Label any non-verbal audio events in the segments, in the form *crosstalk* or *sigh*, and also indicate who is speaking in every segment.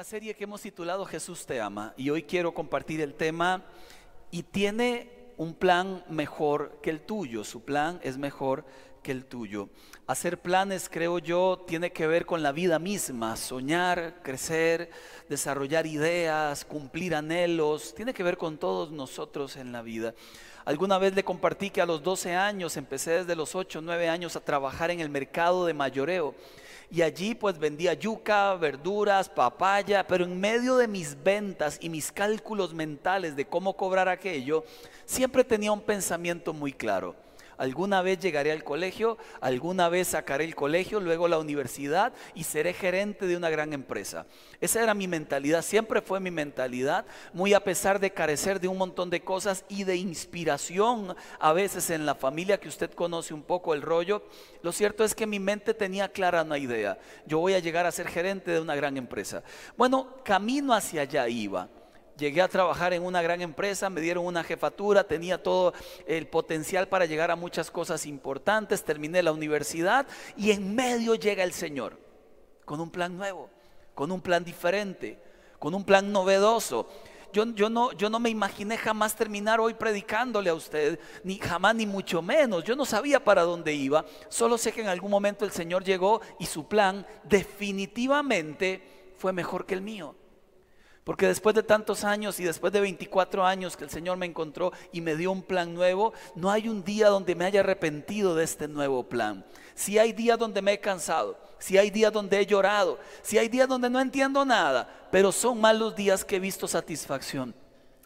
Speaker 1: la serie que hemos titulado Jesús te ama y hoy quiero compartir el tema y tiene un plan mejor que el tuyo, su plan es mejor que el tuyo. Hacer planes, creo yo, tiene que ver con la vida misma, soñar, crecer, desarrollar ideas, cumplir anhelos, tiene que ver con todos nosotros en la vida. Alguna vez le compartí que a los 12 años, empecé desde los 8, 9 años a trabajar en el mercado de mayoreo y allí pues vendía yuca, verduras, papaya, pero en medio de mis ventas y mis cálculos mentales de cómo cobrar aquello, siempre tenía un pensamiento muy claro alguna vez llegaré al colegio, alguna vez sacaré el colegio, luego la universidad y seré gerente de una gran empresa. Esa era mi mentalidad, siempre fue mi mentalidad, muy a pesar de carecer de un montón de cosas y de inspiración a veces en la familia que usted conoce un poco el rollo. Lo cierto es que mi mente tenía clara una idea, yo voy a llegar a ser gerente de una gran empresa. Bueno, camino hacia allá iba. Llegué a trabajar en una gran empresa, me dieron una jefatura, tenía todo el potencial para llegar a muchas cosas importantes, terminé la universidad y en medio llega el Señor con un plan nuevo, con un plan diferente, con un plan novedoso. Yo, yo, no, yo no me imaginé jamás terminar hoy predicándole a usted, ni jamás ni mucho menos. Yo no sabía para dónde iba, solo sé que en algún momento el Señor llegó y su plan definitivamente fue mejor que el mío. Porque después de tantos años y después de 24 años que el Señor me encontró y me dio un plan nuevo, no hay un día donde me haya arrepentido de este nuevo plan. Si hay días donde me he cansado, si hay días donde he llorado, si hay días donde no entiendo nada, pero son más los días que he visto satisfacción.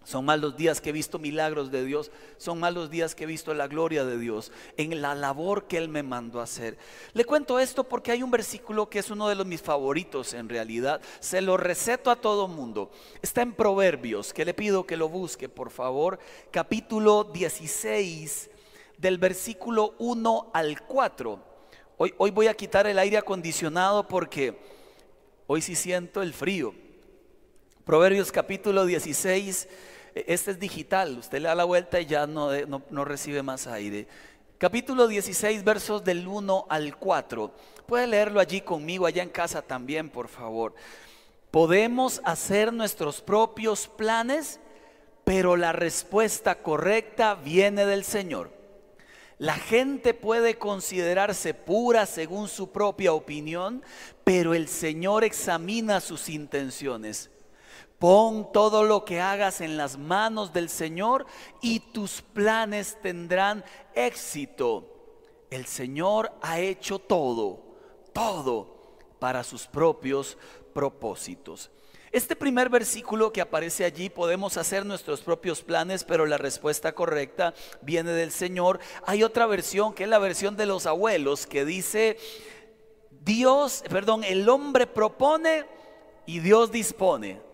Speaker 1: Son más los días que he visto milagros de Dios, son más los días que he visto la gloria de Dios en la labor que Él me mandó a hacer. Le cuento esto porque hay un versículo que es uno de los mis favoritos en realidad. Se lo receto a todo mundo. Está en Proverbios, que le pido que lo busque, por favor. Capítulo 16, del versículo 1 al 4. Hoy, hoy voy a quitar el aire acondicionado porque hoy sí siento el frío. Proverbios capítulo 16 este es digital, usted le da la vuelta y ya no, no, recibe más aire. Capítulo 16, versos del 1 al 4. Puede leerlo allí conmigo, allá en casa también, por favor. Podemos hacer nuestros propios planes, pero la respuesta correcta viene del Señor. La gente puede considerarse pura según su propia opinión, pero el Señor examina sus intenciones. Pon todo lo que hagas en las manos del Señor y tus planes tendrán éxito. El Señor ha hecho todo, todo para sus propios propósitos. Este primer versículo que aparece allí, podemos hacer nuestros propios planes, pero la respuesta correcta viene del Señor. Hay otra versión que es la versión de los abuelos que dice, Dios, perdón, el hombre propone y Dios dispone.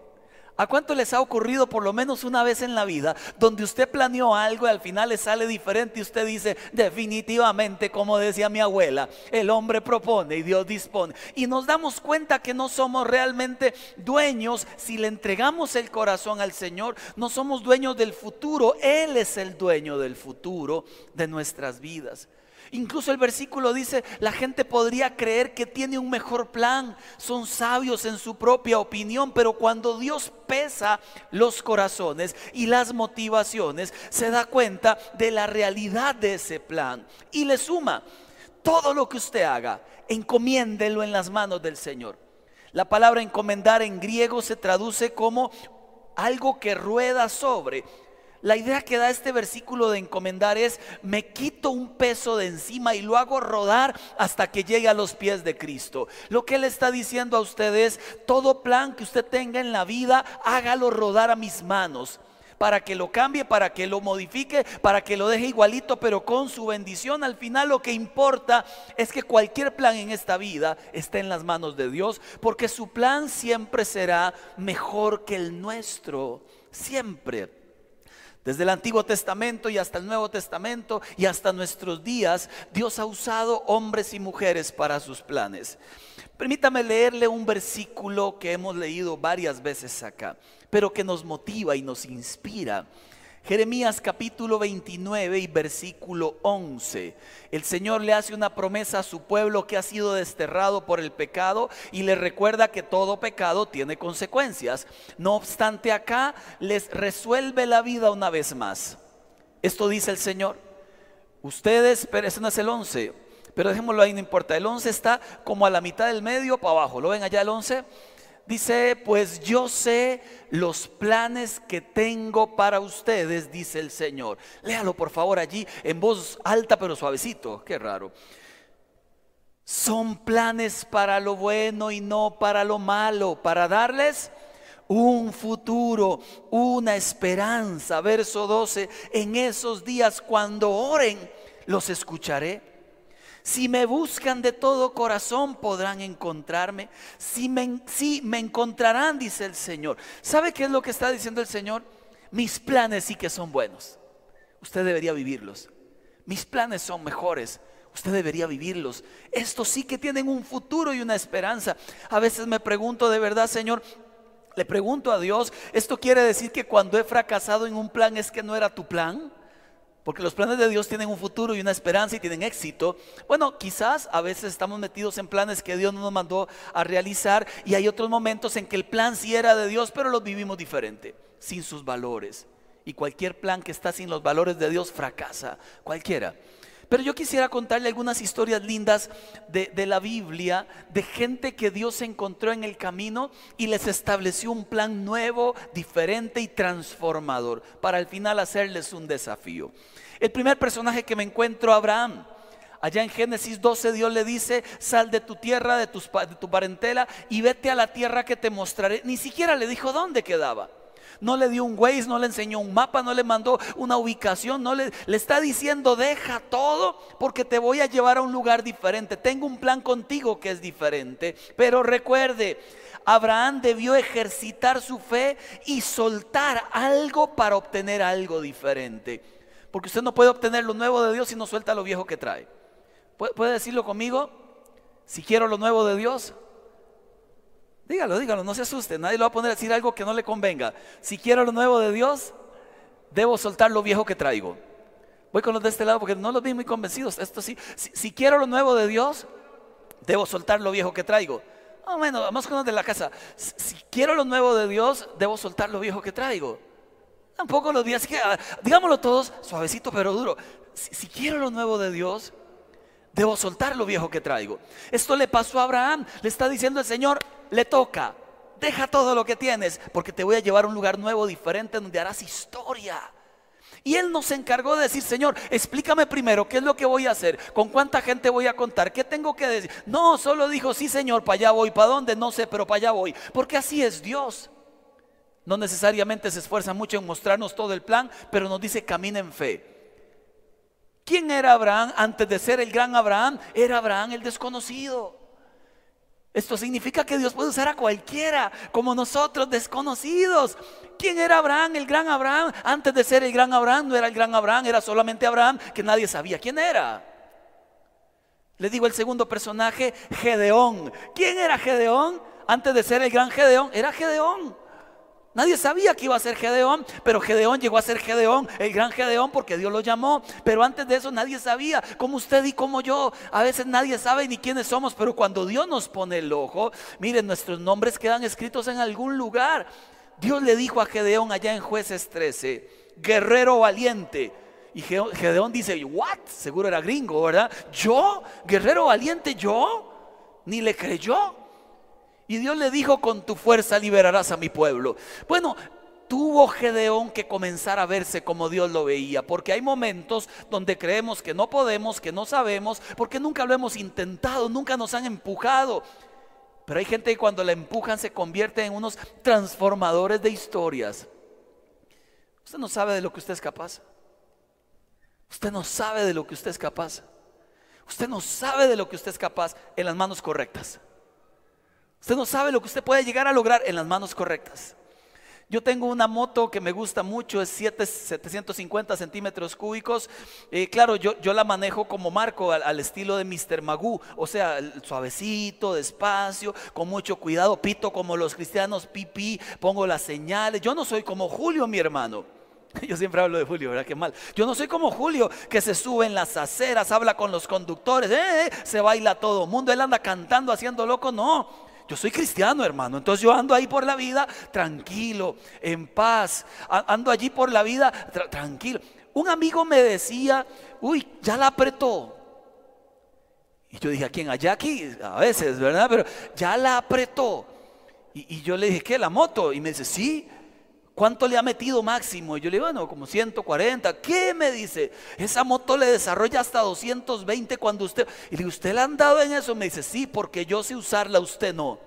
Speaker 1: ¿A cuánto les ha ocurrido por lo menos una vez en la vida donde usted planeó algo y al final le sale diferente y usted dice, definitivamente, como decía mi abuela, el hombre propone y Dios dispone? Y nos damos cuenta que no somos realmente dueños si le entregamos el corazón al Señor, no somos dueños del futuro, Él es el dueño del futuro de nuestras vidas. Incluso el versículo dice, la gente podría creer que tiene un mejor plan, son sabios en su propia opinión, pero cuando Dios pesa los corazones y las motivaciones, se da cuenta de la realidad de ese plan y le suma, todo lo que usted haga, encomiéndelo en las manos del Señor. La palabra encomendar en griego se traduce como algo que rueda sobre la idea que da este versículo de encomendar es, me quito un peso de encima y lo hago rodar hasta que llegue a los pies de Cristo. Lo que Él está diciendo a ustedes, todo plan que usted tenga en la vida, hágalo rodar a mis manos para que lo cambie, para que lo modifique, para que lo deje igualito, pero con su bendición. Al final lo que importa es que cualquier plan en esta vida esté en las manos de Dios, porque su plan siempre será mejor que el nuestro, siempre. Desde el Antiguo Testamento y hasta el Nuevo Testamento y hasta nuestros días, Dios ha usado hombres y mujeres para sus planes. Permítame leerle un versículo que hemos leído varias veces acá, pero que nos motiva y nos inspira. Jeremías capítulo 29 y versículo 11. El Señor le hace una promesa a su pueblo que ha sido desterrado por el pecado y le recuerda que todo pecado tiene consecuencias. No obstante, acá les resuelve la vida una vez más. Esto dice el Señor. Ustedes, pero ese no es el 11, pero dejémoslo ahí, no importa. El 11 está como a la mitad del medio para abajo. ¿Lo ven allá el 11? Dice, pues yo sé los planes que tengo para ustedes, dice el Señor. Léalo por favor allí en voz alta pero suavecito. Qué raro. Son planes para lo bueno y no para lo malo, para darles un futuro, una esperanza. Verso 12, en esos días cuando oren, los escucharé si me buscan de todo corazón podrán encontrarme. Si me, si me encontrarán, dice el Señor. ¿Sabe qué es lo que está diciendo el Señor? Mis planes sí que son buenos. Usted debería vivirlos. Mis planes son mejores. Usted debería vivirlos. Estos sí que tienen un futuro y una esperanza. A veces me pregunto de verdad, Señor, le pregunto a Dios, ¿esto quiere decir que cuando he fracasado en un plan es que no era tu plan? Porque los planes de Dios tienen un futuro y una esperanza y tienen éxito. Bueno, quizás a veces estamos metidos en planes que Dios no nos mandó a realizar y hay otros momentos en que el plan sí era de Dios, pero los vivimos diferente, sin sus valores. Y cualquier plan que está sin los valores de Dios fracasa, cualquiera. Pero yo quisiera contarle algunas historias lindas de, la Biblia, de gente que Dios encontró en el camino y les estableció un plan nuevo, diferente y transformador, para al final hacerles un desafío. El primer personaje que me encuentro, Abraham. Allá en Génesis 12 Dios le dice, sal de tu tierra, de, tus, de tu parentela y vete a la tierra que te mostraré. Ni siquiera le dijo dónde quedaba no le dio un Waze, no le enseñó un mapa, no le mandó una ubicación, no le, le está diciendo deja todo porque te voy a llevar a un lugar diferente. Tengo un plan contigo que es diferente. Pero recuerde, Abraham debió ejercitar su fe y soltar algo para obtener algo diferente. Porque usted no puede obtener lo nuevo de Dios si no suelta lo viejo que trae. ¿Puede decirlo conmigo? Si quiero lo nuevo de Dios, Dígalo, dígalo, no se asuste. Nadie lo va a poner a decir algo que no le convenga. Si quiero lo nuevo de Dios, debo soltar lo viejo que traigo. Voy con los de este lado porque no los vi muy convencidos. Esto sí, si, quiero lo nuevo de Dios, debo soltar lo viejo que traigo. Ah, bueno, vamos con los de la casa. Si, quiero lo nuevo de Dios, debo soltar lo viejo que traigo. Tampoco los días que, ah, digámoslo todos, suavecito pero duro. si quiero lo nuevo de Dios, debo soltar lo viejo que traigo. Esto le pasó a Abraham. Le está diciendo el Señor, le toca. Deja todo lo que tienes porque te voy a llevar a un lugar nuevo, diferente, donde harás historia. Y él nos encargó de decir, Señor, explícame primero qué es lo que voy a hacer, con cuánta gente voy a contar, qué tengo que decir. No, solo dijo, sí, Señor, para allá voy, para dónde, no sé, pero para allá voy. Porque así es Dios. No necesariamente se esfuerza mucho en mostrarnos todo el plan, pero nos dice, camina en fe. ¿Quién era Abraham antes de ser el gran Abraham? Era Abraham el desconocido. Esto significa que Dios puede usar a cualquiera, como nosotros desconocidos. ¿Quién era Abraham, el gran Abraham? Antes de ser el gran Abraham, no era el gran Abraham, era solamente Abraham, que nadie sabía quién era. Le digo el segundo personaje, Gedeón. ¿Quién era Gedeón? Antes de ser el gran Gedeón, era Gedeón. Nadie sabía que iba a ser Gedeón, pero Gedeón llegó a ser Gedeón, el gran Gedeón, porque Dios lo llamó. Pero antes de eso nadie sabía, como usted y como yo. A veces nadie sabe ni quiénes somos, pero cuando Dios nos pone el ojo, miren, nuestros nombres quedan escritos en algún lugar. Dios le dijo a Gedeón allá en jueces 13, guerrero valiente. Y Gedeón dice, ¿what? Seguro era gringo, ¿verdad? ¿Yo? ¿Guerrero valiente yo? Ni le creyó. Y Dios le dijo, con tu fuerza liberarás a mi pueblo. Bueno, tuvo Gedeón que comenzar a verse como Dios lo veía, porque hay momentos donde creemos que no podemos, que no sabemos, porque nunca lo hemos intentado, nunca nos han empujado. Pero hay gente que cuando la empujan se convierte en unos transformadores de historias. Usted no sabe de lo que usted es capaz. Usted no sabe de lo que usted es capaz. Usted no sabe de lo que usted es capaz en las manos correctas. Usted no sabe lo que usted puede llegar a lograr en las manos correctas. Yo tengo una moto que me gusta mucho, es 750 centímetros cúbicos. Eh, claro, yo, yo, la manejo como marco al, estilo de Mr. Magoo, o sea, suavecito, despacio, con mucho cuidado, pito como los cristianos, pipí, pongo las señales. Yo no soy como Julio, mi hermano. *laughs* Yo siempre hablo de Julio, ¿verdad? Qué mal. Yo no soy como Julio, que se sube en las aceras, habla con los conductores, eh, eh, se baila todo el mundo, él anda cantando, haciendo loco. No, yo soy cristiano, hermano. Entonces yo ando ahí por la vida tranquilo, en paz. Ando allí por la vida tranquilo. Un amigo me decía, uy, ya la apretó. Y yo dije, ¿a quién? A Jackie, a veces, ¿verdad? Pero ya la apretó. Y yo le dije, ¿qué? ¿La moto? Y me dice, sí. ¿Cuánto le ha metido máximo? Y yo le digo, bueno, como 140. ¿Qué me dice? Esa moto le desarrolla hasta 220 cuando usted... Y le digo, ¿usted le han dado en eso? Me dice, sí, porque yo sé usarla, usted no.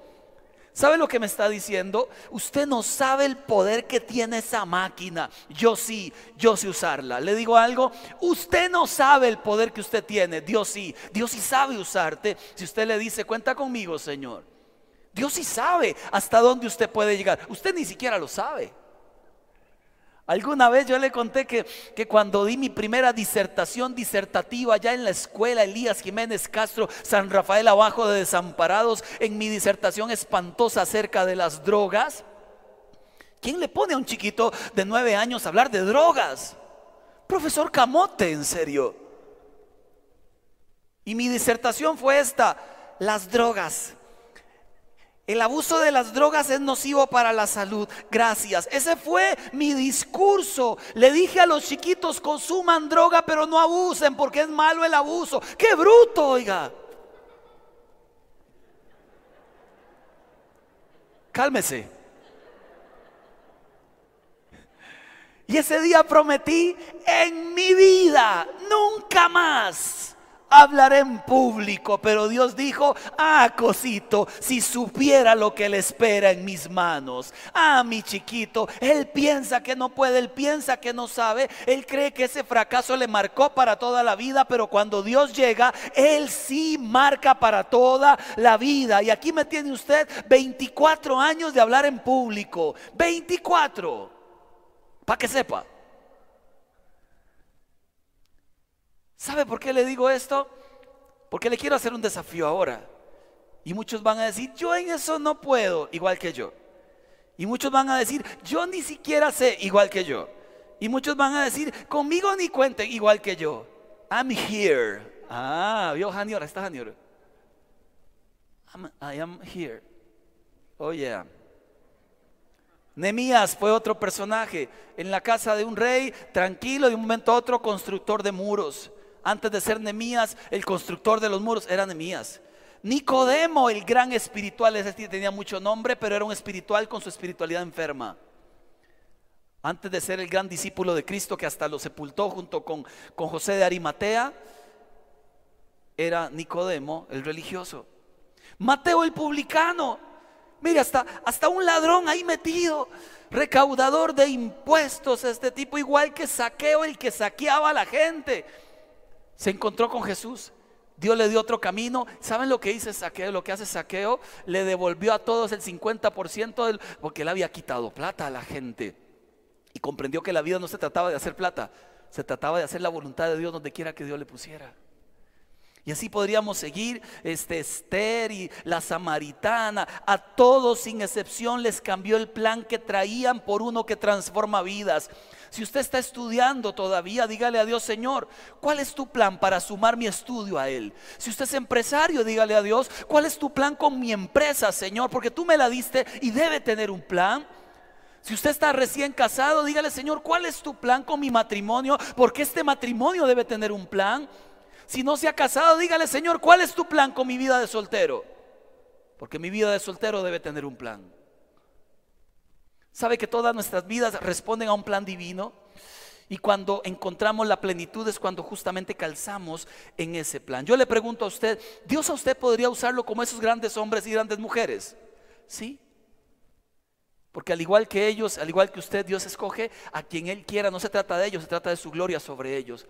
Speaker 1: ¿Sabe lo que me está diciendo? Usted no sabe el poder que tiene esa máquina. Yo sí, yo sé usarla. Le digo algo, usted no sabe el poder que usted tiene. Dios sí, Dios sí sabe usarte. Si usted le dice, cuenta conmigo, Señor. Dios sí sabe hasta dónde usted puede llegar. Usted ni siquiera lo sabe. Alguna vez yo le conté que, que, cuando di mi primera disertación disertativa ya en la escuela Elías Jiménez Castro, San Rafael abajo de Desamparados, en mi disertación espantosa acerca de las drogas, ¿quién le pone a un chiquito de nueve años a hablar de drogas? Profesor Camote, en serio. Y mi disertación fue esta, las drogas el abuso de las drogas es nocivo para la salud. Gracias. Ese fue mi discurso. Le dije a los chiquitos, consuman droga, pero no abusen porque es malo el abuso. ¡Qué bruto, oiga! Cálmese. Y ese día prometí en mi vida, nunca más hablaré en público, pero Dios dijo, ah, cosito, si supiera lo que le espera en mis manos. Ah, mi chiquito, él piensa que no puede, él piensa que no sabe, él cree que ese fracaso le marcó para toda la vida, pero cuando Dios llega, él sí marca para toda la vida. Y aquí me tiene usted 24 años de hablar en público, 24, para que sepa. ¿Sabe por qué le digo esto? Porque le quiero hacer un desafío ahora. Y muchos van a decir, yo en eso no puedo, igual que yo. Y muchos van a decir, yo ni siquiera sé, igual que yo. Y muchos van a decir, conmigo ni cuenten, igual que yo. I'm here. Ah, vio Janior, está Janior. I am here. Oh yeah. Nemías fue otro personaje en la casa de un rey, tranquilo, de un momento a otro constructor de muros antes de ser Nemías, el constructor de los muros era Nemías. Nicodemo, el gran espiritual, ese tenía mucho nombre, pero era un espiritual con su espiritualidad enferma. Antes de ser el gran discípulo de Cristo que hasta lo sepultó junto con, con José de Arimatea, era Nicodemo, el religioso. Mateo el publicano. Mire, hasta, hasta un ladrón ahí metido, recaudador de impuestos, este tipo, igual que saqueo, el que saqueaba a la gente se encontró con Jesús. Dios le dio otro camino. ¿Saben lo que dice Saqueo? Lo que hace Saqueo, le devolvió a todos el 50% del, porque él había quitado plata a la gente. Y comprendió que la vida no se trataba de hacer plata, se trataba de hacer la voluntad de Dios donde quiera que Dios le pusiera. Y así podríamos seguir, este Esther y la samaritana, a todos sin excepción les cambió el plan que traían por uno que transforma vidas. Si usted está estudiando todavía, dígale a Dios, Señor, ¿cuál es tu plan para sumar mi estudio a Él? Si usted es empresario, dígale a Dios, ¿cuál es tu plan con mi empresa, Señor? Porque tú me la diste y debe tener un plan. Si usted está recién casado, dígale, Señor, ¿cuál es tu plan con mi matrimonio? Porque este matrimonio debe tener un plan. Si no se ha casado, dígale, Señor, ¿cuál es tu plan con mi vida de soltero? Porque mi vida de soltero debe tener un plan. ¿Sabe que todas nuestras vidas responden a un plan divino? Y cuando encontramos la plenitud es cuando justamente calzamos en ese plan. Yo le pregunto a usted, ¿Dios a usted podría usarlo como esos grandes hombres y grandes mujeres? Sí. Porque al igual que ellos, al igual que usted, Dios escoge a quien Él quiera. No se trata de ellos, se trata de su gloria sobre ellos.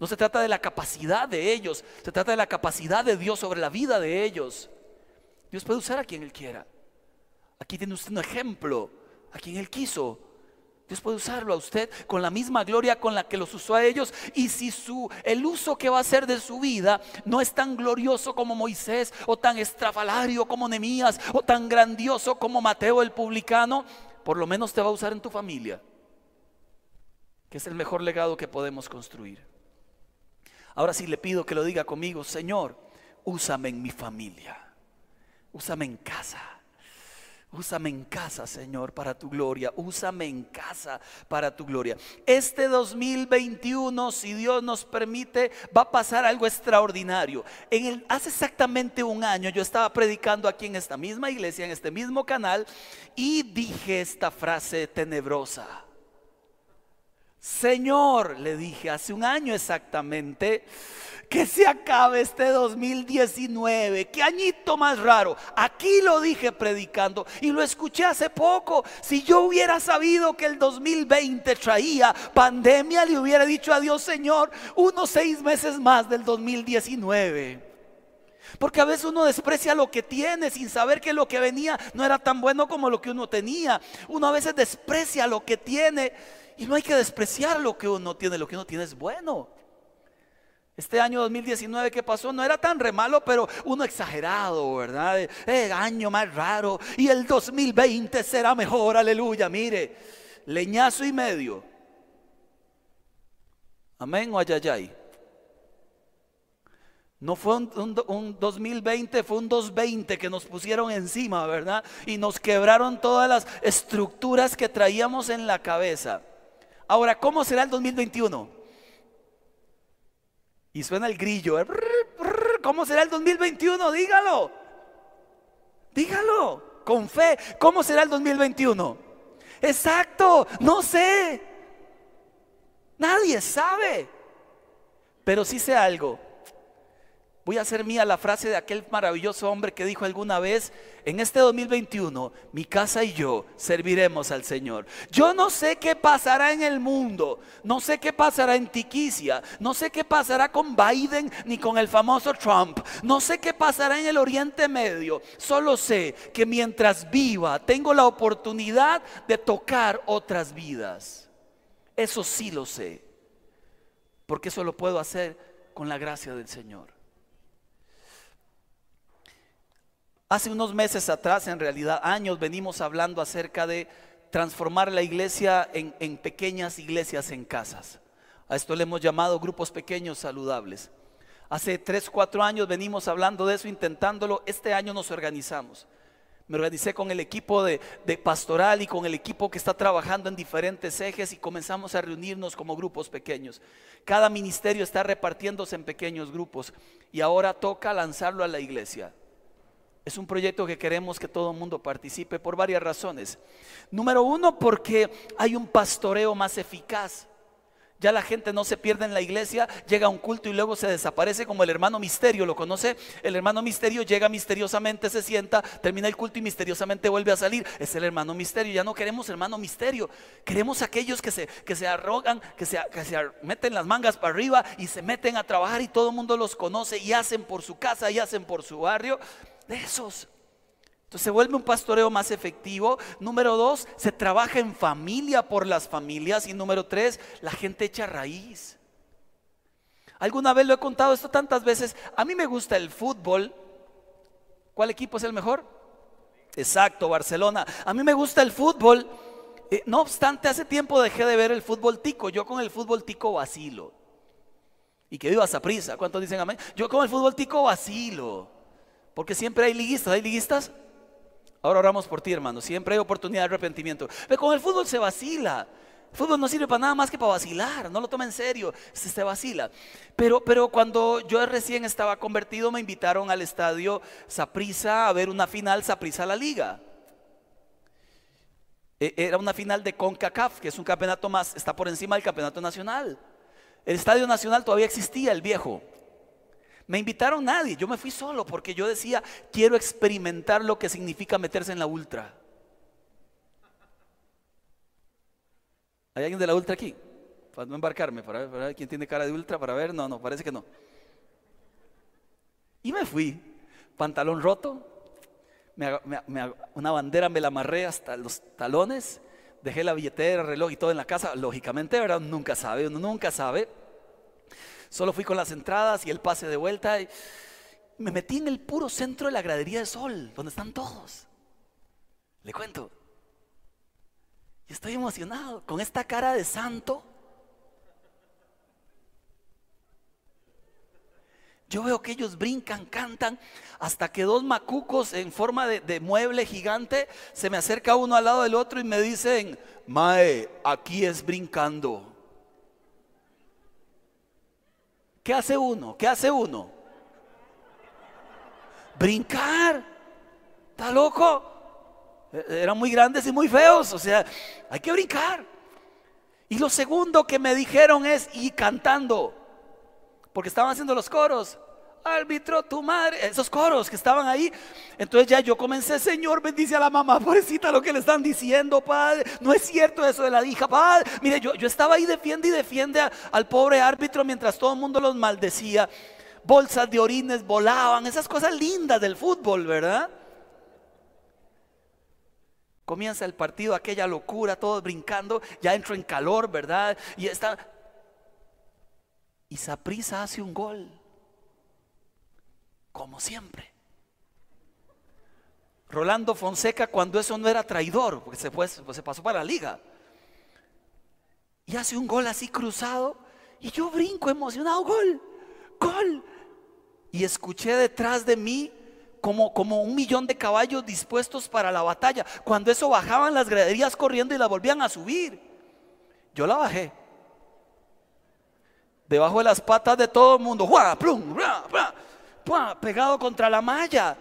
Speaker 1: No se trata de la capacidad de ellos, se trata de la capacidad de Dios sobre la vida de ellos. Dios puede usar a quien Él quiera. Aquí tiene usted un ejemplo a quien Él quiso. Dios puede usarlo a usted con la misma gloria con la que los usó a ellos. Y si su, el uso que va a hacer de su vida no es tan glorioso como Moisés, o tan estrafalario como Nemías, o tan grandioso como Mateo el publicano, por lo menos te va a usar en tu familia. que es el mejor legado que podemos construir. Ahora sí le pido que lo diga conmigo, Señor, úsame en mi familia, úsame en casa. Úsame en casa, Señor, para tu gloria. Úsame en casa para tu gloria. Este 2021, si Dios nos permite, va a pasar algo extraordinario. En el, hace exactamente un año yo estaba predicando aquí en esta misma iglesia, en este mismo canal, y dije esta frase tenebrosa. Señor, le dije hace un año exactamente, que se acabe este 2019. Qué añito más raro. Aquí lo dije predicando y lo escuché hace poco. Si yo hubiera sabido que el 2020 traía pandemia, le hubiera dicho a Dios, Señor, unos seis meses más del 2019. Porque a veces uno desprecia lo que tiene sin saber que lo que venía no era tan bueno como lo que uno tenía. Uno a veces desprecia lo que tiene y no hay que despreciar lo que uno tiene, lo que uno tiene es bueno. Este año 2019 que pasó no era tan re malo, pero uno exagerado, ¿verdad? El eh, año más raro y el 2020 será mejor, aleluya. Mire, leñazo y medio. Amén o ayayay. No fue un, un, 2020, fue un 220 que nos pusieron encima, ¿verdad? Y nos quebraron todas las estructuras que traíamos en la cabeza. Ahora, ¿cómo será el 2021? Y suena el grillo. ¿eh? ¿Cómo será el 2021? Dígalo. Dígalo. Con fe. ¿Cómo será el 2021? Exacto. No sé. Nadie sabe. Pero sí sé algo. Voy a hacer mía la frase de aquel maravilloso hombre que dijo alguna vez, en este 2021, mi casa y yo serviremos al Señor. Yo no sé qué pasará en el mundo, no sé qué pasará en Tiquicia, no sé qué pasará con Biden ni con el famoso Trump, no sé qué pasará en el Oriente Medio, solo sé que mientras viva tengo la oportunidad de tocar otras vidas. Eso sí lo sé, porque eso lo puedo hacer con la gracia del Señor. Hace unos meses atrás, en realidad años, venimos hablando acerca de transformar la iglesia en, pequeñas iglesias en casas. A esto le hemos llamado grupos pequeños saludables. Hace tres, cuatro años venimos hablando de eso, intentándolo. Este año nos organizamos. Me organicé con el equipo de, de, pastoral y con el equipo que está trabajando en diferentes ejes y comenzamos a reunirnos como grupos pequeños. Cada ministerio está repartiéndose en pequeños grupos y ahora toca lanzarlo a la iglesia. Es un proyecto que queremos que todo el mundo participe por varias razones. Número uno, porque hay un pastoreo más eficaz. Ya la gente no se pierde en la iglesia, llega a un culto y luego se desaparece como el hermano misterio, ¿lo conoce? El hermano misterio llega misteriosamente, se sienta, termina el culto y misteriosamente vuelve a salir. Es el hermano misterio, ya no queremos hermano misterio, queremos aquellos que se, que se arrogan, que se, que se meten las mangas para arriba y se meten a trabajar y todo el mundo los conoce y hacen por su casa y hacen por su barrio de esos. Entonces se vuelve un pastoreo más efectivo. Número dos, se trabaja en familia por las familias. Y número tres, la gente echa raíz. Alguna vez lo he contado esto tantas veces. A mí me gusta el fútbol. ¿Cuál equipo es el mejor? Exacto, Barcelona. A mí me gusta el fútbol. Eh, no obstante, hace tiempo dejé de ver el fútbol tico. Yo con el fútbol tico vacilo. Y que viva esa prisa. ¿Cuántos dicen amén? Yo con el fútbol tico vacilo. Porque siempre hay liguistas, ¿hay liguistas? Ahora oramos por ti, hermano. Siempre hay oportunidad de arrepentimiento. Pero con el fútbol se vacila. El fútbol no sirve para nada más que para vacilar. No lo toma en serio. Se, vacila. Pero, pero cuando yo recién estaba convertido, me invitaron al estadio Saprisa a ver una final Saprisa la Liga. E, era una final de CONCACAF, que es un campeonato más, está por encima del campeonato nacional. El estadio nacional todavía existía, el viejo. Me invitaron nadie, yo me fui solo porque yo decía, quiero experimentar lo que significa meterse en la ultra. ¿Hay alguien de la ultra aquí? Para no embarcarme, para ver, quién tiene cara de ultra, para ver, no, no, parece que no. Y me fui, pantalón roto, una bandera me la amarré hasta los talones, dejé la billetera, reloj y todo en la casa, lógicamente, ¿verdad? Nunca sabe, uno nunca sabe. Solo fui con las entradas y el pase de vuelta. Y me metí en el puro centro de la gradería de sol, donde están todos. Le cuento. Y estoy emocionado con esta cara de santo. Yo veo que ellos brincan, cantan, hasta que dos macucos en forma de, de, mueble gigante se me acerca uno al lado del otro y me dicen, Mae, aquí es brincando. ¿Qué hace uno? ¿Qué hace uno? Brincar. ¿Está loco? E, eran muy grandes y muy feos, o sea, hay que brincar. Y lo segundo que me dijeron es, y cantando, porque estaban haciendo los coros. Árbitro, tu madre, esos coros que estaban ahí. Entonces ya yo comencé, Señor, bendice a la mamá, pobrecita lo que le están diciendo, Padre. No es cierto eso de la hija, Padre. Mire, yo, yo estaba ahí, defiende y defiende al pobre árbitro mientras todo el mundo los maldecía. Bolsas de orines volaban, esas cosas lindas del fútbol, ¿verdad? Comienza el partido, aquella locura, todos brincando, ya entro en calor, ¿verdad? Y está. Y Saprisa hace un gol. Como siempre. Rolando Fonseca, cuando eso no era traidor, porque se, pues, se pasó para la liga. Y hace un gol así cruzado. Y yo brinco emocionado, gol, gol. Y escuché detrás de mí como, como un millón de caballos dispuestos para la batalla. Cuando eso bajaban las graderías corriendo y la volvían a subir. Yo la bajé. Debajo de las patas de todo el mundo. Plum, pegado contra la malla.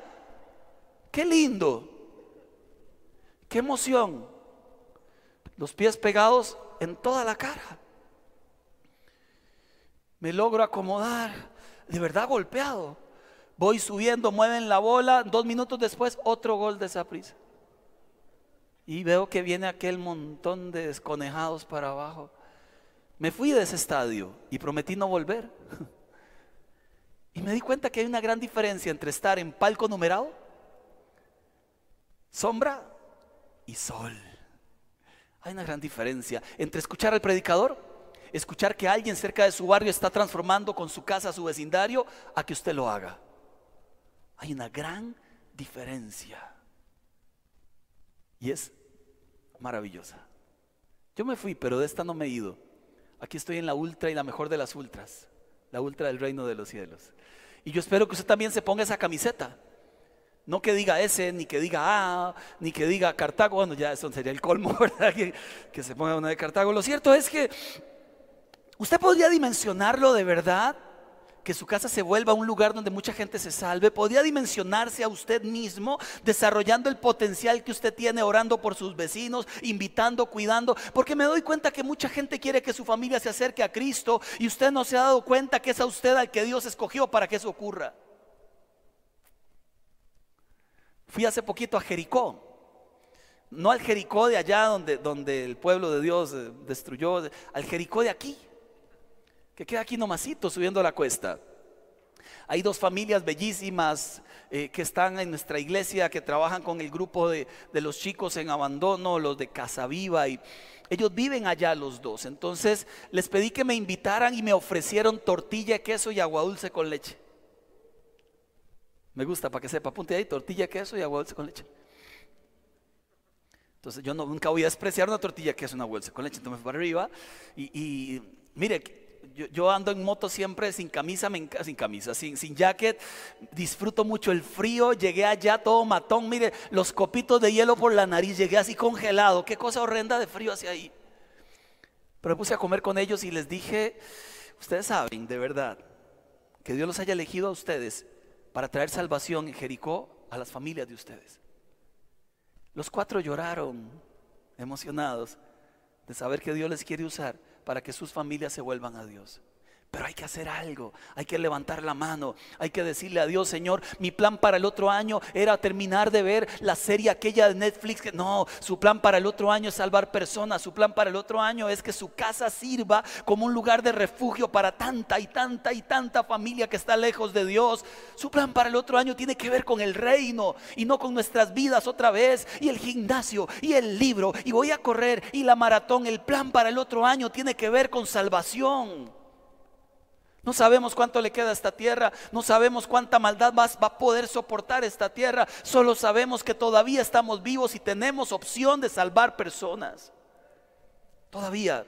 Speaker 1: Qué lindo. Qué emoción. Los pies pegados en toda la cara. Me logro acomodar. De verdad golpeado. Voy subiendo, mueven la bola, dos minutos después otro gol de esa prisa. Y veo que viene aquel montón de desconejados para abajo. Me fui de ese estadio y prometí no volver. *laughs* Y me di cuenta que hay una gran diferencia entre estar en palco numerado, sombra y sol. Hay una gran diferencia entre escuchar al predicador, escuchar que alguien cerca de su barrio está transformando con su casa su vecindario, a que usted lo haga. Hay una gran diferencia. Y es maravillosa. Yo me fui, pero de esta no me he ido. Aquí estoy en la ultra y la mejor de las ultras, la ultra del reino de los cielos. Y yo espero que usted también se ponga esa camiseta. No que diga ese, ni que diga A, ni que diga Cartago. Bueno, ya eso sería el colmo, *laughs* ¿verdad? Que, que se ponga una de Cartago. Lo cierto es que usted podría dimensionarlo de verdad que su casa se vuelva un lugar donde mucha gente se salve, podría dimensionarse a usted mismo, desarrollando el potencial que usted tiene, orando por sus vecinos, invitando, cuidando, porque me doy cuenta que mucha gente quiere que su familia se acerque a Cristo y usted no se ha dado cuenta que es a usted al que Dios escogió para que eso ocurra. Fui hace poquito a Jericó, no al Jericó de allá donde, donde el pueblo de Dios eh, destruyó, al Jericó de aquí que queda aquí nomasito subiendo la cuesta. Hay dos familias bellísimas eh, que están en nuestra iglesia, que trabajan con el grupo de, los chicos en abandono, los de Casa Viva, y ellos viven allá los dos. Entonces les pedí que me invitaran y me ofrecieron tortilla, queso y agua dulce con leche. Me gusta para que sepa, apunte ahí, tortilla, queso y agua dulce con leche. Entonces yo nunca voy a despreciar una tortilla, que es una agua dulce con leche. Entonces para arriba y mire, yo, ando en moto siempre sin camisa, sin camisa, sin, sin jacket, disfruto mucho el frío, llegué allá todo matón, mire, los copitos de hielo por la nariz, llegué así congelado, qué cosa horrenda de frío hacia ahí. Pero me puse a comer con ellos y les dije, ustedes saben de verdad que Dios los haya elegido a ustedes para traer salvación en Jericó a las familias de ustedes. Los cuatro lloraron emocionados de saber que Dios les quiere usar para que sus familias se vuelvan a Dios. Pero hay que hacer algo, hay que levantar la mano, hay que decirle a Dios, Señor, mi plan para el otro año era terminar de ver la serie aquella de Netflix. No, su plan para el otro año es salvar personas, su plan para el otro año es que su casa sirva como un lugar de refugio para tanta y tanta y tanta familia que está lejos de Dios. Su plan para el otro año tiene que ver con el reino y no con nuestras vidas otra vez, y el gimnasio y el libro, y voy a correr y la maratón. El plan para el otro año tiene que ver con salvación. No sabemos cuánto le queda a esta tierra, no sabemos cuánta maldad va, a poder soportar esta tierra, solo sabemos que todavía estamos vivos y tenemos opción de salvar personas. Todavía.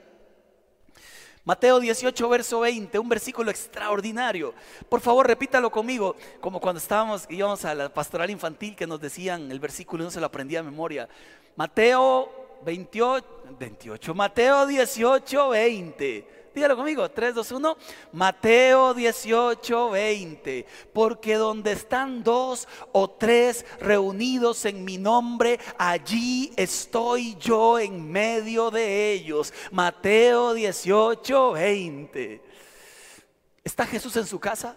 Speaker 1: Mateo 18, verso 20, un versículo extraordinario. Por favor, repítalo conmigo, como cuando estábamos, íbamos a la pastoral infantil que nos decían el versículo y no se lo aprendía de memoria. Mateo 28, 28, Mateo 18, 20. Dígalo conmigo, 3, 2, 1. Mateo 18, 20. Porque donde están dos o tres reunidos en mi nombre, allí estoy yo en medio de ellos. Mateo 18, 20. ¿Está Jesús en su casa?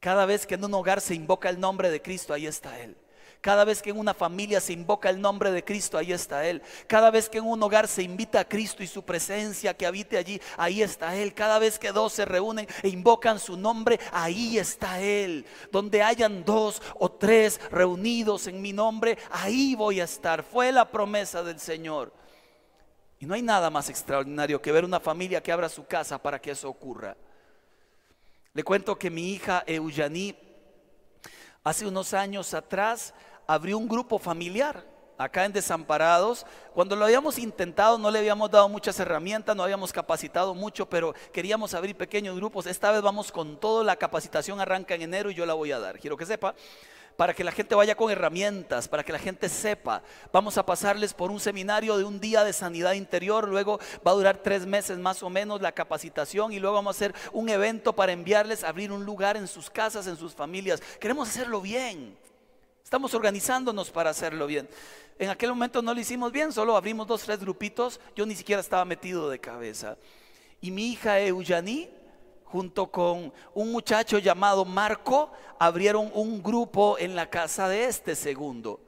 Speaker 1: Cada vez que en un hogar se invoca el nombre de Cristo, ahí está Él. Cada vez que en una familia se invoca el nombre de Cristo, ahí está Él. Cada vez que en un hogar se invita a Cristo y su presencia que habite allí, ahí está Él. Cada vez que dos se reúnen e invocan su nombre, ahí está Él. Donde hayan dos o tres reunidos en mi nombre, ahí voy a estar. Fue la promesa del Señor. Y no hay nada más extraordinario que ver una familia que abra su casa para que eso ocurra. Le cuento que mi hija Eugenie hace unos años atrás abrió un grupo familiar acá en Desamparados. Cuando lo habíamos intentado no le habíamos dado muchas herramientas, no habíamos capacitado mucho, pero queríamos abrir pequeños grupos. Esta vez vamos con todo, la capacitación arranca en enero y yo la voy a dar. Quiero que sepa, para que la gente vaya con herramientas, para que la gente sepa. Vamos a pasarles por un seminario de un día de sanidad interior, luego va a durar tres meses más o menos la capacitación y luego vamos a hacer un evento para enviarles a abrir un lugar en sus casas, en sus familias. Queremos hacerlo bien. Estamos organizándonos para hacerlo bien. En aquel momento no lo hicimos bien, solo abrimos dos, tres grupitos. Yo ni siquiera estaba metido de cabeza. Y mi hija Eugenie, junto con un muchacho llamado Marco, abrieron un grupo en la casa de este segundo.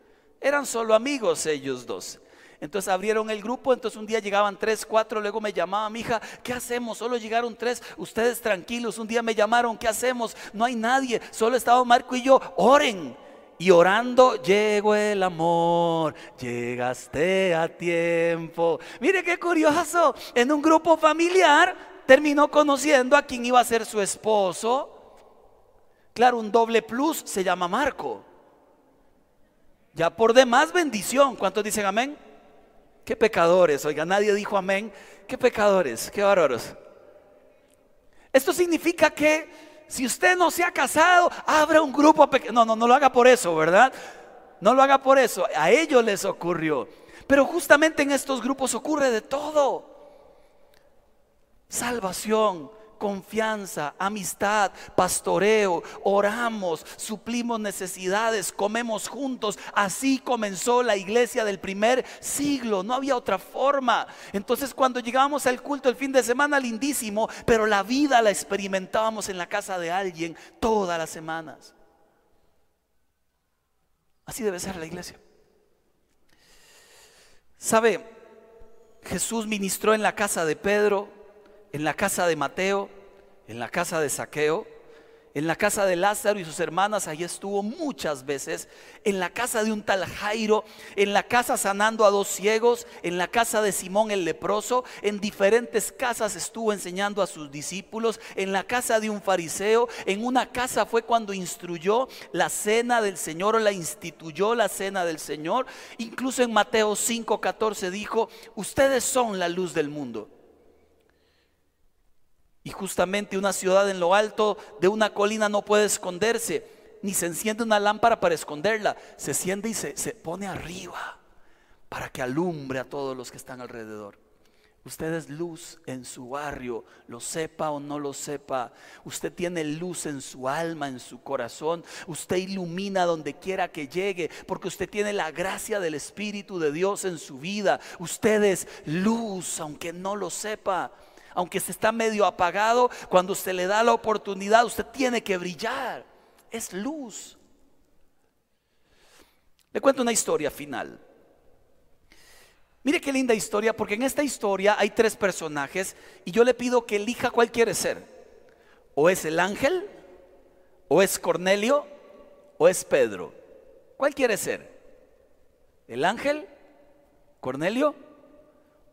Speaker 1: Eran solo amigos ellos dos. Entonces abrieron el grupo, entonces un día llegaban tres, cuatro, luego me llamaba mi hija, ¿qué hacemos? Solo llegaron tres, ustedes tranquilos, un día me llamaron, ¿qué hacemos? No hay nadie, solo estaba Marco y yo, oren y orando llegó el amor, llegaste a tiempo. Mire qué curioso, en un grupo familiar terminó conociendo a quien iba a ser su esposo. Claro, un doble plus se llama Marco. Ya por demás bendición, ¿cuántos dicen amén? Qué pecadores, oiga, nadie dijo amén. Qué pecadores, qué bárbaros. Esto significa que si usted no se ha casado, abra un grupo pequeño. No, no, no lo haga por eso, ¿verdad? No lo haga por eso. A ellos les ocurrió. Pero justamente en estos grupos ocurre de todo. Salvación, confianza, amistad, pastoreo, oramos, suplimos necesidades, comemos juntos. Así comenzó la iglesia del primer siglo, no había otra forma. Entonces cuando llegábamos al culto el fin de semana, lindísimo, pero la vida la experimentábamos en la casa de alguien todas las semanas. Así debe ser la iglesia. ¿Sabe? Jesús ministró en la casa de Pedro, en la casa de Mateo, en la casa de Saqueo, en la casa de Lázaro y sus hermanas, ahí estuvo muchas veces, en la casa de un tal Jairo, en la casa sanando a dos ciegos, en la casa de Simón el leproso, en diferentes casas estuvo enseñando a sus discípulos, en la casa de un fariseo, en una casa fue cuando instruyó la cena del Señor o la instituyó la cena del Señor, incluso en Mateo 5:14 dijo, ustedes son la luz del mundo. Y justamente una ciudad en lo alto de una colina no puede esconderse, ni se enciende una lámpara para esconderla, se enciende y se, pone arriba para que alumbre a todos los que están alrededor. Usted es luz en su barrio, lo sepa o no lo sepa. Usted tiene luz en su alma, en su corazón. Usted ilumina donde quiera que llegue, porque usted tiene la gracia del Espíritu de Dios en su vida. Usted es luz, aunque no lo sepa aunque se está medio apagado, cuando se le da la oportunidad, usted tiene que brillar. Es luz. Le cuento una historia final. Mire qué linda historia, porque en esta historia hay tres personajes y yo le pido que elija cuál quiere ser. O es el ángel, o es Cornelio, o es Pedro. ¿Cuál quiere ser? ¿El ángel, Cornelio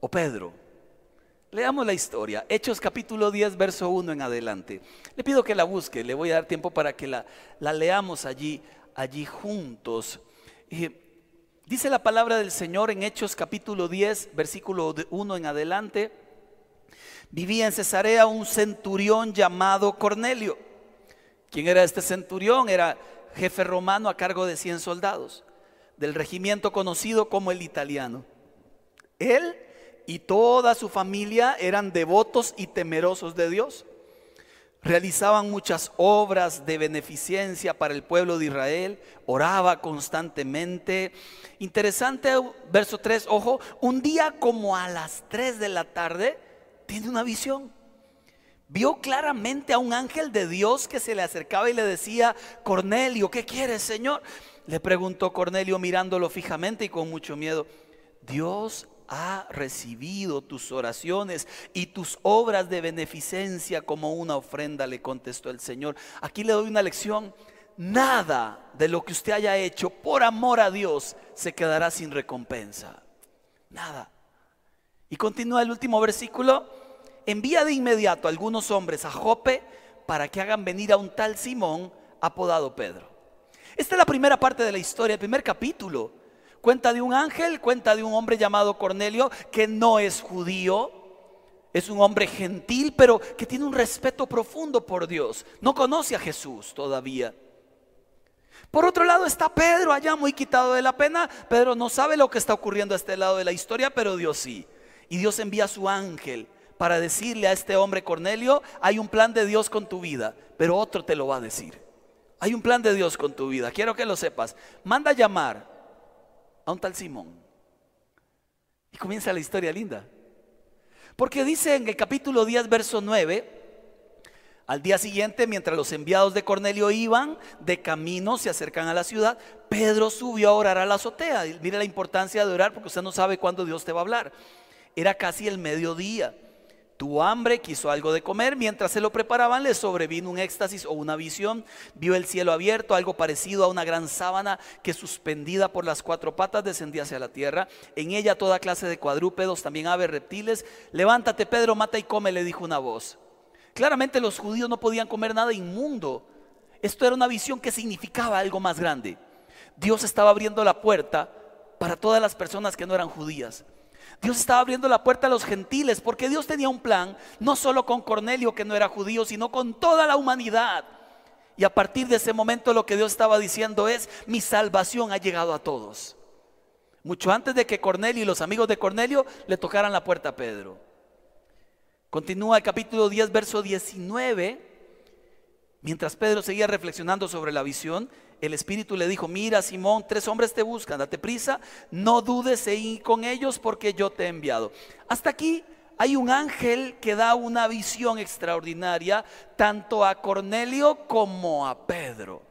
Speaker 1: o Pedro? Leamos la historia, Hechos capítulo 10, verso 1 en adelante. Le pido que la busque, le voy a dar tiempo para que la, leamos allí, allí juntos. dice la palabra del Señor en Hechos capítulo 10, versículo 1 en adelante. Vivía en Cesarea un centurión llamado Cornelio. ¿Quién era este centurión? Era jefe romano a cargo de 100 soldados del regimiento conocido como el italiano. Él y toda su familia eran devotos y temerosos de Dios. Realizaban muchas obras de beneficencia para el pueblo de Israel, oraba constantemente. Interesante, verso 3, ojo, un día como a las 3 de la tarde, tiene una visión. Vio claramente a un ángel de Dios que se le acercaba y le decía, Cornelio, ¿qué quieres, Señor? Le preguntó Cornelio mirándolo fijamente y con mucho miedo. Dios ha recibido tus oraciones y tus obras de beneficencia como una ofrenda, le contestó el Señor. Aquí le doy una lección. Nada de lo que usted haya hecho por amor a Dios se quedará sin recompensa. Nada. Y continúa el último versículo. Envía de inmediato a algunos hombres a Jope para que hagan venir a un tal Simón apodado Pedro. Esta es la primera parte de la historia, el primer capítulo. Cuenta de un ángel, cuenta de un hombre llamado Cornelio que no es judío, es un hombre gentil, pero que tiene un respeto profundo por Dios. No conoce a Jesús todavía. Por otro lado está Pedro allá muy quitado de la pena. Pedro no sabe lo que está ocurriendo a este lado de la historia, pero Dios sí. Y Dios envía a su ángel para decirle a este hombre Cornelio, hay un plan de Dios con tu vida, pero otro te lo va a decir. Hay un plan de Dios con tu vida, quiero que lo sepas. Manda llamar a un tal Simón. Y comienza la historia linda. Porque dice en el capítulo 10, verso 9, al día siguiente, mientras los enviados de Cornelio iban de camino, se acercan a la ciudad, Pedro subió a orar a la azotea. Mire la importancia de orar porque usted no sabe cuándo Dios te va a hablar. Era casi el mediodía. Tuvo hambre, quiso algo de comer. Mientras se lo preparaban, le sobrevino un éxtasis o una visión. Vio el cielo abierto, algo parecido a una gran sábana que suspendida por las cuatro patas descendía hacia la tierra. En ella toda clase de cuadrúpedos, también aves, reptiles. Levántate, Pedro, mata y come, le dijo una voz. Claramente los judíos no podían comer nada inmundo. Esto era una visión que significaba algo más grande. Dios estaba abriendo la puerta para todas las personas que no eran judías. Dios estaba abriendo la puerta a los gentiles porque Dios tenía un plan, no solo con Cornelio que no era judío, sino con toda la humanidad. Y a partir de ese momento lo que Dios estaba diciendo es, mi salvación ha llegado a todos. Mucho antes de que Cornelio y los amigos de Cornelio le tocaran la puerta a Pedro. Continúa el capítulo 10, verso 19. Mientras Pedro seguía reflexionando sobre la visión, el Espíritu le dijo, mira Simón, tres hombres te buscan, date prisa, no dudes en ir con ellos porque yo te he enviado. Hasta aquí hay un ángel que da una visión extraordinaria tanto a Cornelio como a Pedro.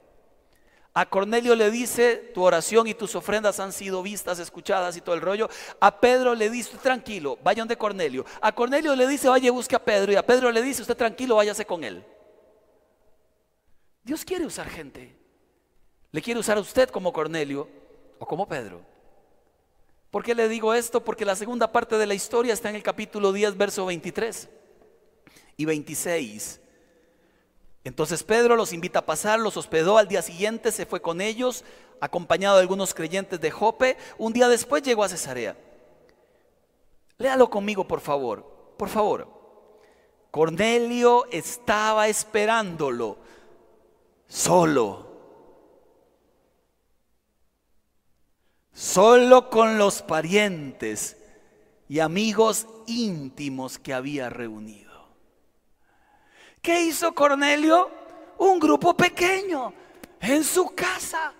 Speaker 1: A Cornelio le dice, tu oración y tus ofrendas han sido vistas, escuchadas y todo el rollo. A Pedro le dice, tranquilo, vayan de Cornelio. A Cornelio le dice, vaya, busque a Pedro. Y a Pedro le dice, usted tranquilo, váyase con él. Dios quiere usar gente. Le quiere usar a usted como Cornelio o como Pedro. ¿Por qué le digo esto? Porque la segunda parte de la historia está en el capítulo 10, verso 23 y 26. Entonces Pedro los invita a pasar, los hospedó al día siguiente, se fue con ellos, acompañado de algunos creyentes de Jope. Un día después llegó a Cesarea. Léalo conmigo, por favor. Por favor. Cornelio estaba esperándolo solo. Solo con los parientes y amigos íntimos que había reunido. ¿Qué hizo Cornelio? Un grupo pequeño en su casa.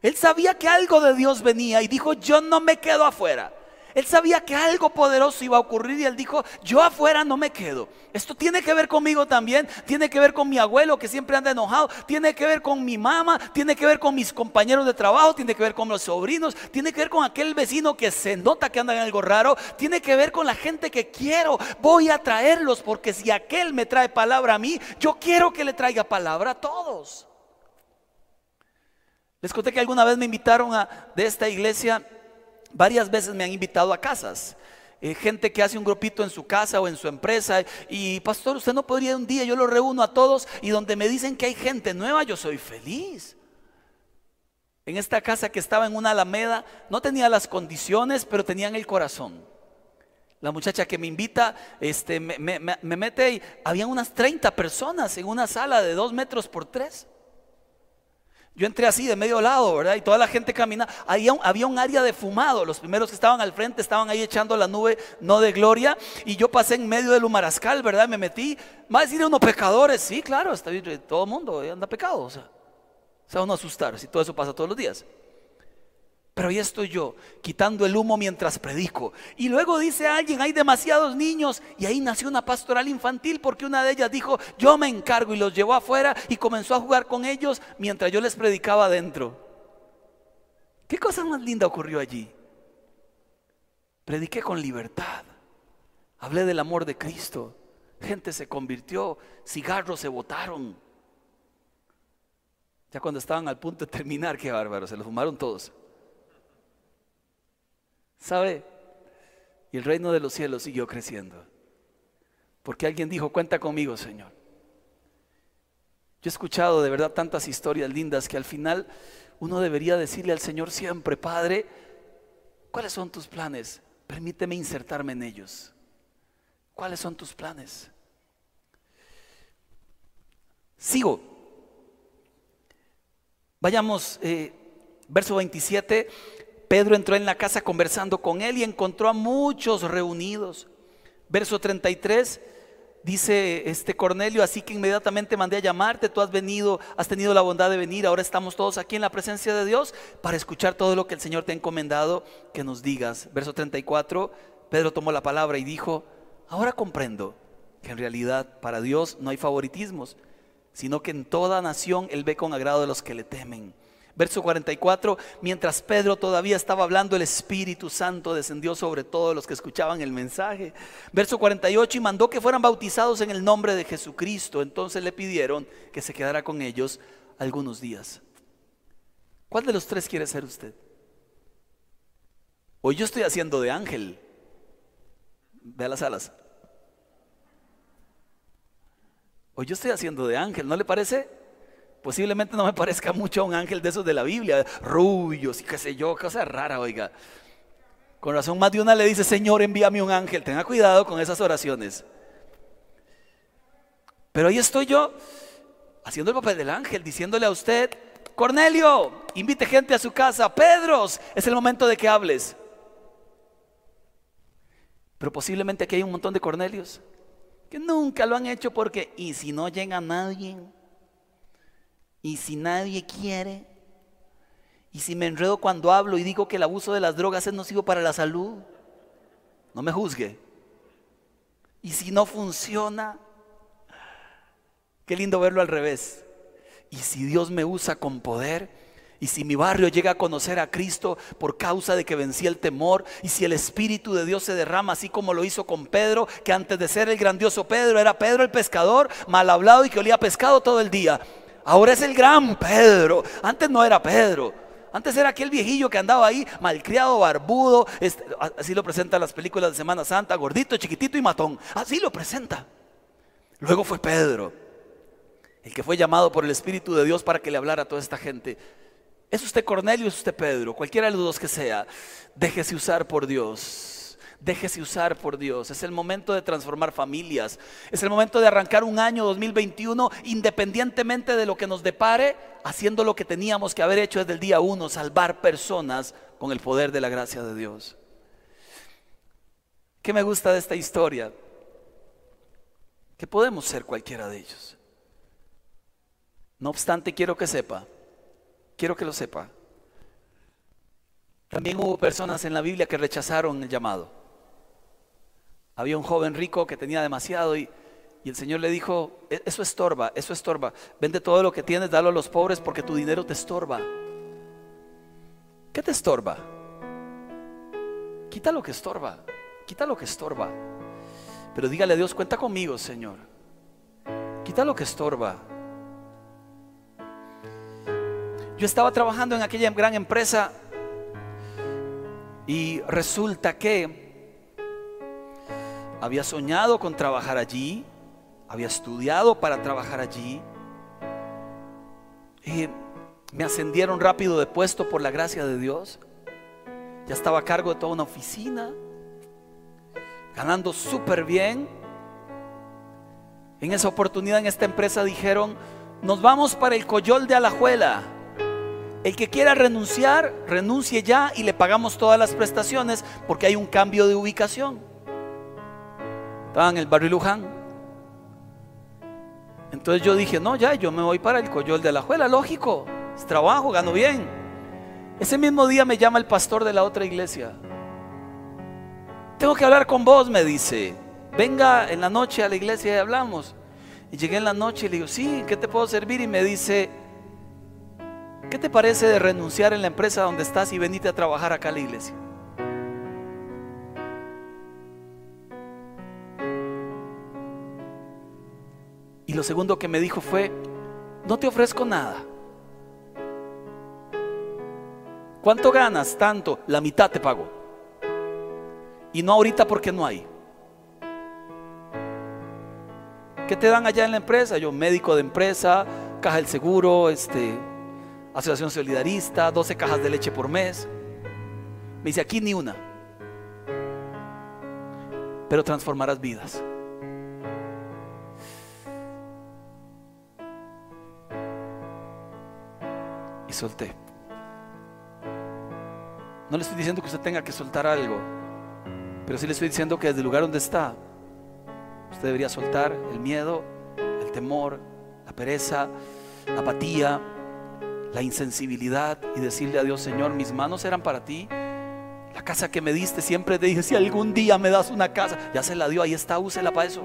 Speaker 1: Él sabía que algo de Dios venía y dijo, yo no me quedo afuera. Él sabía que algo poderoso iba a ocurrir y él dijo, yo afuera no me quedo. Esto tiene que ver conmigo también, tiene que ver con mi abuelo que siempre anda enojado, tiene que ver con mi mamá, tiene que ver con mis compañeros de trabajo, tiene que ver con los sobrinos, tiene que ver con aquel vecino que se nota que anda en algo raro, tiene que ver con la gente que quiero. Voy a traerlos porque si aquel me trae palabra a mí, yo quiero que le traiga palabra a todos. Les conté que alguna vez me invitaron a, de esta iglesia Varias veces me han invitado a casas. Eh, gente que hace un grupito en su casa o en su empresa y pastor, usted no podría un día, yo lo reúno a todos y donde me dicen que hay gente nueva, yo soy feliz. En esta casa que estaba en una alameda, no tenía las condiciones, pero tenían el corazón. La muchacha que me invita, este, me, mete y había unas 30 personas en una sala de dos metros por tres. Yo entré así de medio lado, ¿verdad? Y toda la gente camina. Había un, había un área de fumado. Los primeros que estaban al frente estaban ahí echando la nube, no de gloria. Y yo pasé en medio del humarascal, ¿verdad? Me metí. A decir unos pecadores. Sí, claro, está todo el mundo anda pecado. O sea, se van a asustar si todo eso pasa todos los días. Pero ahí estoy yo, quitando el humo mientras predico. Y luego dice alguien, hay demasiados niños. Y ahí nació una pastoral infantil porque una de ellas dijo, yo me encargo y los llevó afuera y comenzó a jugar con ellos mientras yo les predicaba adentro. ¿Qué cosa más linda ocurrió allí? Prediqué con libertad. Hablé del amor de Cristo. Gente se convirtió, cigarros se botaron. Ya cuando estaban al punto de terminar, qué bárbaro, se los fumaron todos. ¿Sabe? Y el reino de los cielos siguió creciendo. Porque alguien dijo, cuenta conmigo, Señor. Yo he escuchado de verdad tantas historias lindas que al final uno debería decirle al Señor siempre, Padre, ¿cuáles son tus planes? Permíteme insertarme en ellos. ¿Cuáles son tus planes? Sigo. Vayamos, eh, verso 27. Pedro entró en la casa conversando con él y encontró a muchos reunidos. Verso 33 dice este Cornelio, así que inmediatamente mandé a llamarte, tú has venido, has tenido la bondad de venir, ahora estamos todos aquí en la presencia de Dios para escuchar todo lo que el Señor te ha encomendado que nos digas. Verso 34, Pedro tomó la palabra y dijo, ahora comprendo que en realidad para Dios no hay favoritismos, sino que en toda nación Él ve con agrado de los que le temen. Verso 44, mientras Pedro todavía estaba hablando, el Espíritu Santo descendió sobre todos los que escuchaban el mensaje. Verso 48, y mandó que fueran bautizados en el nombre de Jesucristo. Entonces le pidieron que se quedara con ellos algunos días. ¿Cuál de los tres quiere ser usted? Hoy yo estoy haciendo de ángel. Vea las alas. Hoy yo estoy haciendo de ángel, ¿no le parece? Posiblemente no me parezca mucho a un ángel de esos de la Biblia, rubios y qué sé yo, cosa rara, oiga. Con razón más de una le dice, Señor, envíame un ángel. Tenga cuidado con esas oraciones. Pero ahí estoy yo haciendo el papel del ángel, diciéndole a usted, Cornelio, invite gente a su casa. Pedros, es el momento de que hables. Pero posiblemente aquí hay un montón de Cornelios que nunca lo han hecho porque, ¿y si no llega nadie? Y si nadie quiere, y si me enredo cuando hablo y digo que el abuso de las drogas es nocivo para la salud, no me juzgue. Y si no funciona, qué lindo verlo al revés. Y si Dios me usa con poder, y si mi barrio llega a conocer a Cristo por causa de que vencí el temor, y si el Espíritu de Dios se derrama así como lo hizo con Pedro, que antes de ser el grandioso Pedro era Pedro el pescador, mal hablado y que olía pescado todo el día, Ahora es el gran Pedro. Antes no era Pedro. Antes era aquel viejillo que andaba ahí, malcriado, barbudo. Este, así lo presenta las películas de Semana Santa, gordito, chiquitito y matón. Así lo presenta. Luego fue Pedro, el que fue llamado por el Espíritu de Dios para que le hablara a toda esta gente. ¿Es usted Cornelio es usted Pedro? Cualquiera de los dos que sea, déjese usar por Dios. Déjese usar por Dios. Es el momento de transformar familias. Es el momento de arrancar un año 2021 independientemente de lo que nos depare, haciendo lo que teníamos que haber hecho desde el día uno, salvar personas con el poder de la gracia de Dios. ¿Qué me gusta de esta historia? Que podemos ser cualquiera de ellos. No obstante, quiero que sepa, quiero que lo sepa. También hubo personas en la Biblia que rechazaron el llamado. Había un joven rico que tenía demasiado y, el Señor le dijo, e, eso estorba, eso estorba. Vende todo lo que tienes, dalo a los pobres porque tu dinero te estorba. ¿Qué te estorba? Quita lo que estorba, quita lo que estorba. Pero dígale a Dios, cuenta conmigo, Señor. Quita lo que estorba. Yo estaba trabajando en aquella gran empresa y resulta que había soñado con trabajar allí, había estudiado para trabajar allí. Y me ascendieron rápido de puesto por la gracia de Dios. Ya estaba a cargo de toda una oficina. ganando súper bien. En esa oportunidad en esta empresa dijeron, nos vamos para el Coyol de Alajuela. El que quiera renunciar, renuncie ya y le pagamos todas las prestaciones porque hay un cambio de ubicación. Estaba en el barrio Luján. Entonces yo dije, no, ya, yo me voy para el Coyol de Alajuela, lógico, es trabajo, gano bien. Ese mismo día me llama el pastor de la otra iglesia. Tengo que hablar con vos, me dice. Venga en la noche a la iglesia y hablamos. Y llegué en la noche y le digo, sí, ¿qué te puedo servir? Y me dice, ¿qué te parece de renunciar en la empresa donde estás y venirte a trabajar acá a la iglesia? Y lo segundo que me dijo fue, no te ofrezco nada. ¿Cuánto ganas? Tanto, la mitad te pago. Y no ahorita porque no hay. ¿Qué te dan allá en la empresa? Yo, médico de empresa, caja del seguro, este, asociación solidarista, 12 cajas de leche por mes. Me dice, aquí ni una. Pero transformarás vidas. Y solté. No le estoy diciendo que usted tenga que soltar algo, pero sí le estoy diciendo que desde el lugar donde está, Usted debería soltar el miedo, el temor, la pereza, la apatía, la insensibilidad y decirle a Dios, Señor, mis manos eran para ti. La casa que me diste, siempre te dije, si algún día me das una casa, ya se la dio, ahí está, úsela para eso.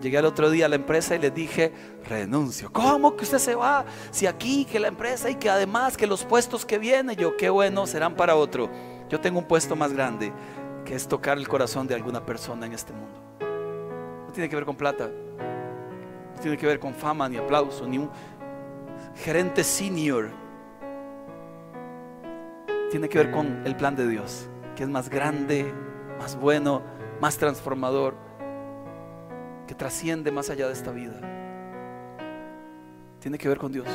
Speaker 1: Llegué al otro día a la empresa y les dije, renuncio. ¿Cómo que usted se va? Si aquí, que la empresa y que además que los puestos que vienen, yo qué bueno, serán para otro. Yo tengo un puesto más grande que es tocar el corazón de alguna persona en este mundo. No tiene que ver con plata, no tiene que ver con fama ni aplauso, ni un gerente senior. Tiene que ver con el plan de Dios, que es más grande, más bueno, más transformador, que trasciende más allá de esta vida. Tiene que ver con Dios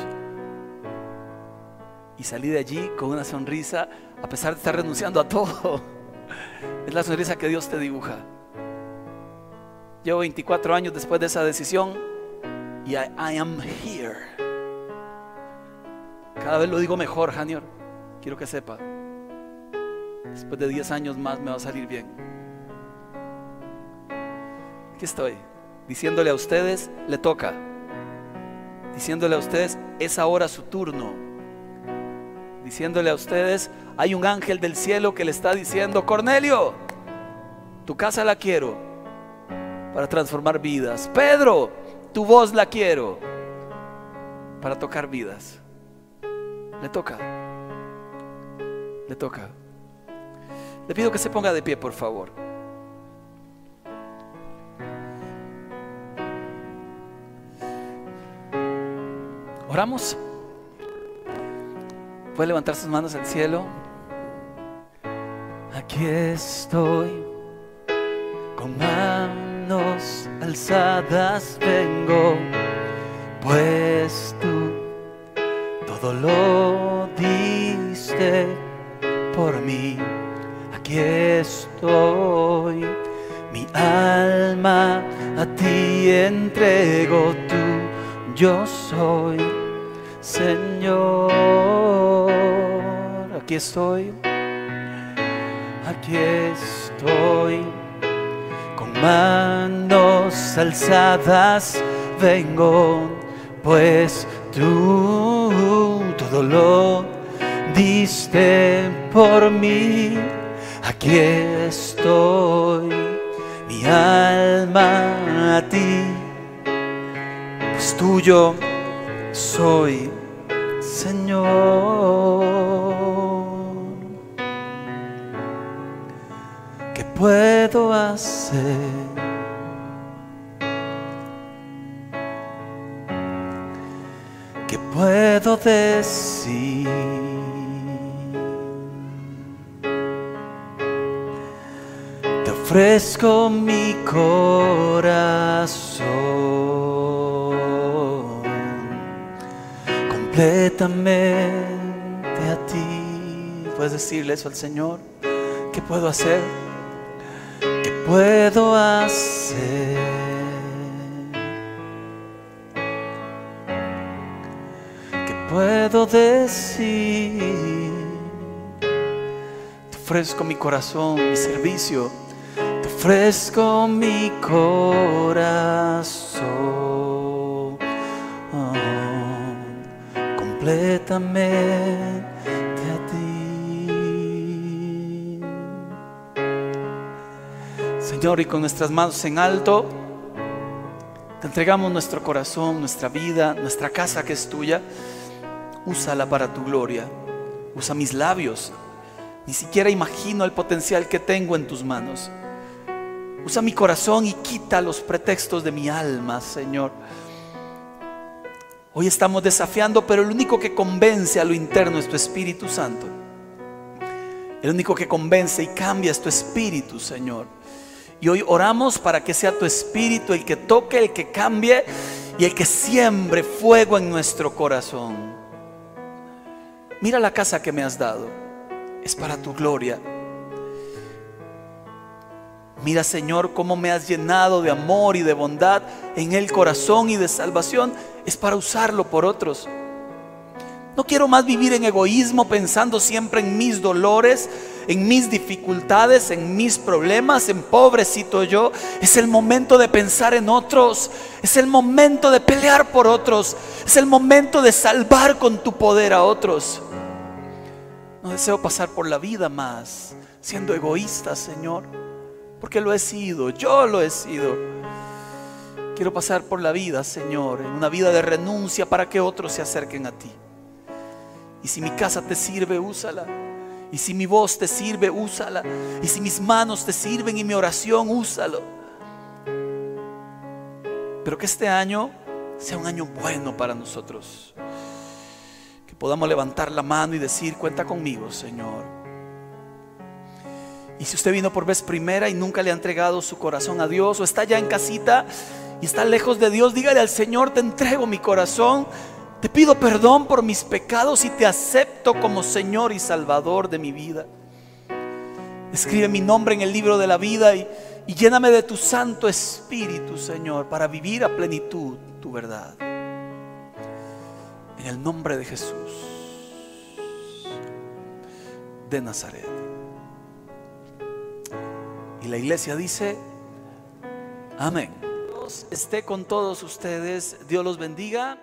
Speaker 1: y salí de allí con una sonrisa a pesar de estar renunciando a todo. *laughs* Es la sonrisa que Dios te dibuja. Llevo 24 años después de esa decisión y I, am here. Cada vez lo digo mejor, Janior. Quiero que sepa. Después de 10 años más me va a salir bien. Aquí estoy, diciéndole a ustedes, le toca. Diciéndole a ustedes, es ahora su turno diciéndole a ustedes, hay un ángel del cielo que le está diciendo, Cornelio, tu casa la quiero para transformar vidas. Pedro, tu voz la quiero para tocar vidas. Le toca. Le toca. Le pido que se ponga de pie, por favor. Oramos. Puede levantar sus manos al cielo. Aquí estoy, con manos alzadas vengo, pues tú todo lo diste por mí. Aquí estoy, mi alma a ti entrego tú, yo soy Señor. Aquí estoy, aquí estoy, con manos alzadas vengo, pues tú todo lo diste por mí, aquí estoy, mi alma a ti, pues tuyo soy, Señor. puedo hacer? ¿Qué puedo decir? Te ofrezco mi corazón completamente a ti, Puedes decirle eso al Señor. ¿Qué puedo hacer? ¿Qué puedo hacer? ¿Qué puedo decir? Te ofrezco mi corazón, mi servicio. Te ofrezco mi corazón. Completamente a ti. Señor, y con nuestras manos en alto, te entregamos nuestro corazón, nuestra vida, nuestra casa que es tuya. Úsala para tu gloria. Usa mis labios. Ni siquiera imagino el potencial que tengo en tus manos. Usa mi corazón y quita los pretextos de mi alma, Señor. Hoy estamos desafiando, pero el único que convence a lo interno es tu Espíritu Santo. El único que convence y cambia es tu Espíritu, Señor. Y hoy oramos para que sea tu Espíritu el que toque, el que cambie y el que siembre fuego en nuestro corazón. Mira la casa que me has dado. Es para tu gloria. Mira Señor cómo me has llenado de amor y de bondad en el corazón y de salvación. Es para usarlo por otros. No quiero más vivir en egoísmo pensando siempre en mis dolores, en mis dificultades, en mis problemas, en pobrecito yo. Es el momento de pensar en otros. Es el momento de pelear por otros. Es el momento de salvar con tu poder a otros. No deseo pasar por la vida más siendo egoísta, Señor, porque lo he sido, yo lo he sido. Quiero pasar por la vida, Señor, en una vida de renuncia para que otros se acerquen a ti. Y si mi casa te sirve, úsala. Y si mi voz te sirve, úsala. Y si mis manos te sirven y mi oración, úsalo. Pero que este año sea un año bueno para nosotros. Que podamos levantar la mano y decir, cuenta conmigo, Señor. Y si usted vino por vez primera y nunca le ha entregado su corazón a Dios o está ya en casita y está lejos de Dios, dígale al Señor, te entrego mi corazón te pido perdón por mis pecados y te acepto como Señor y Salvador de mi vida. Escribe mi nombre en el libro de la vida y, lléname de tu Santo Espíritu, Señor, para vivir a plenitud tu verdad. En el nombre de Jesús de Nazaret. Y la iglesia dice, amén. Esté con todos ustedes. Dios los bendiga.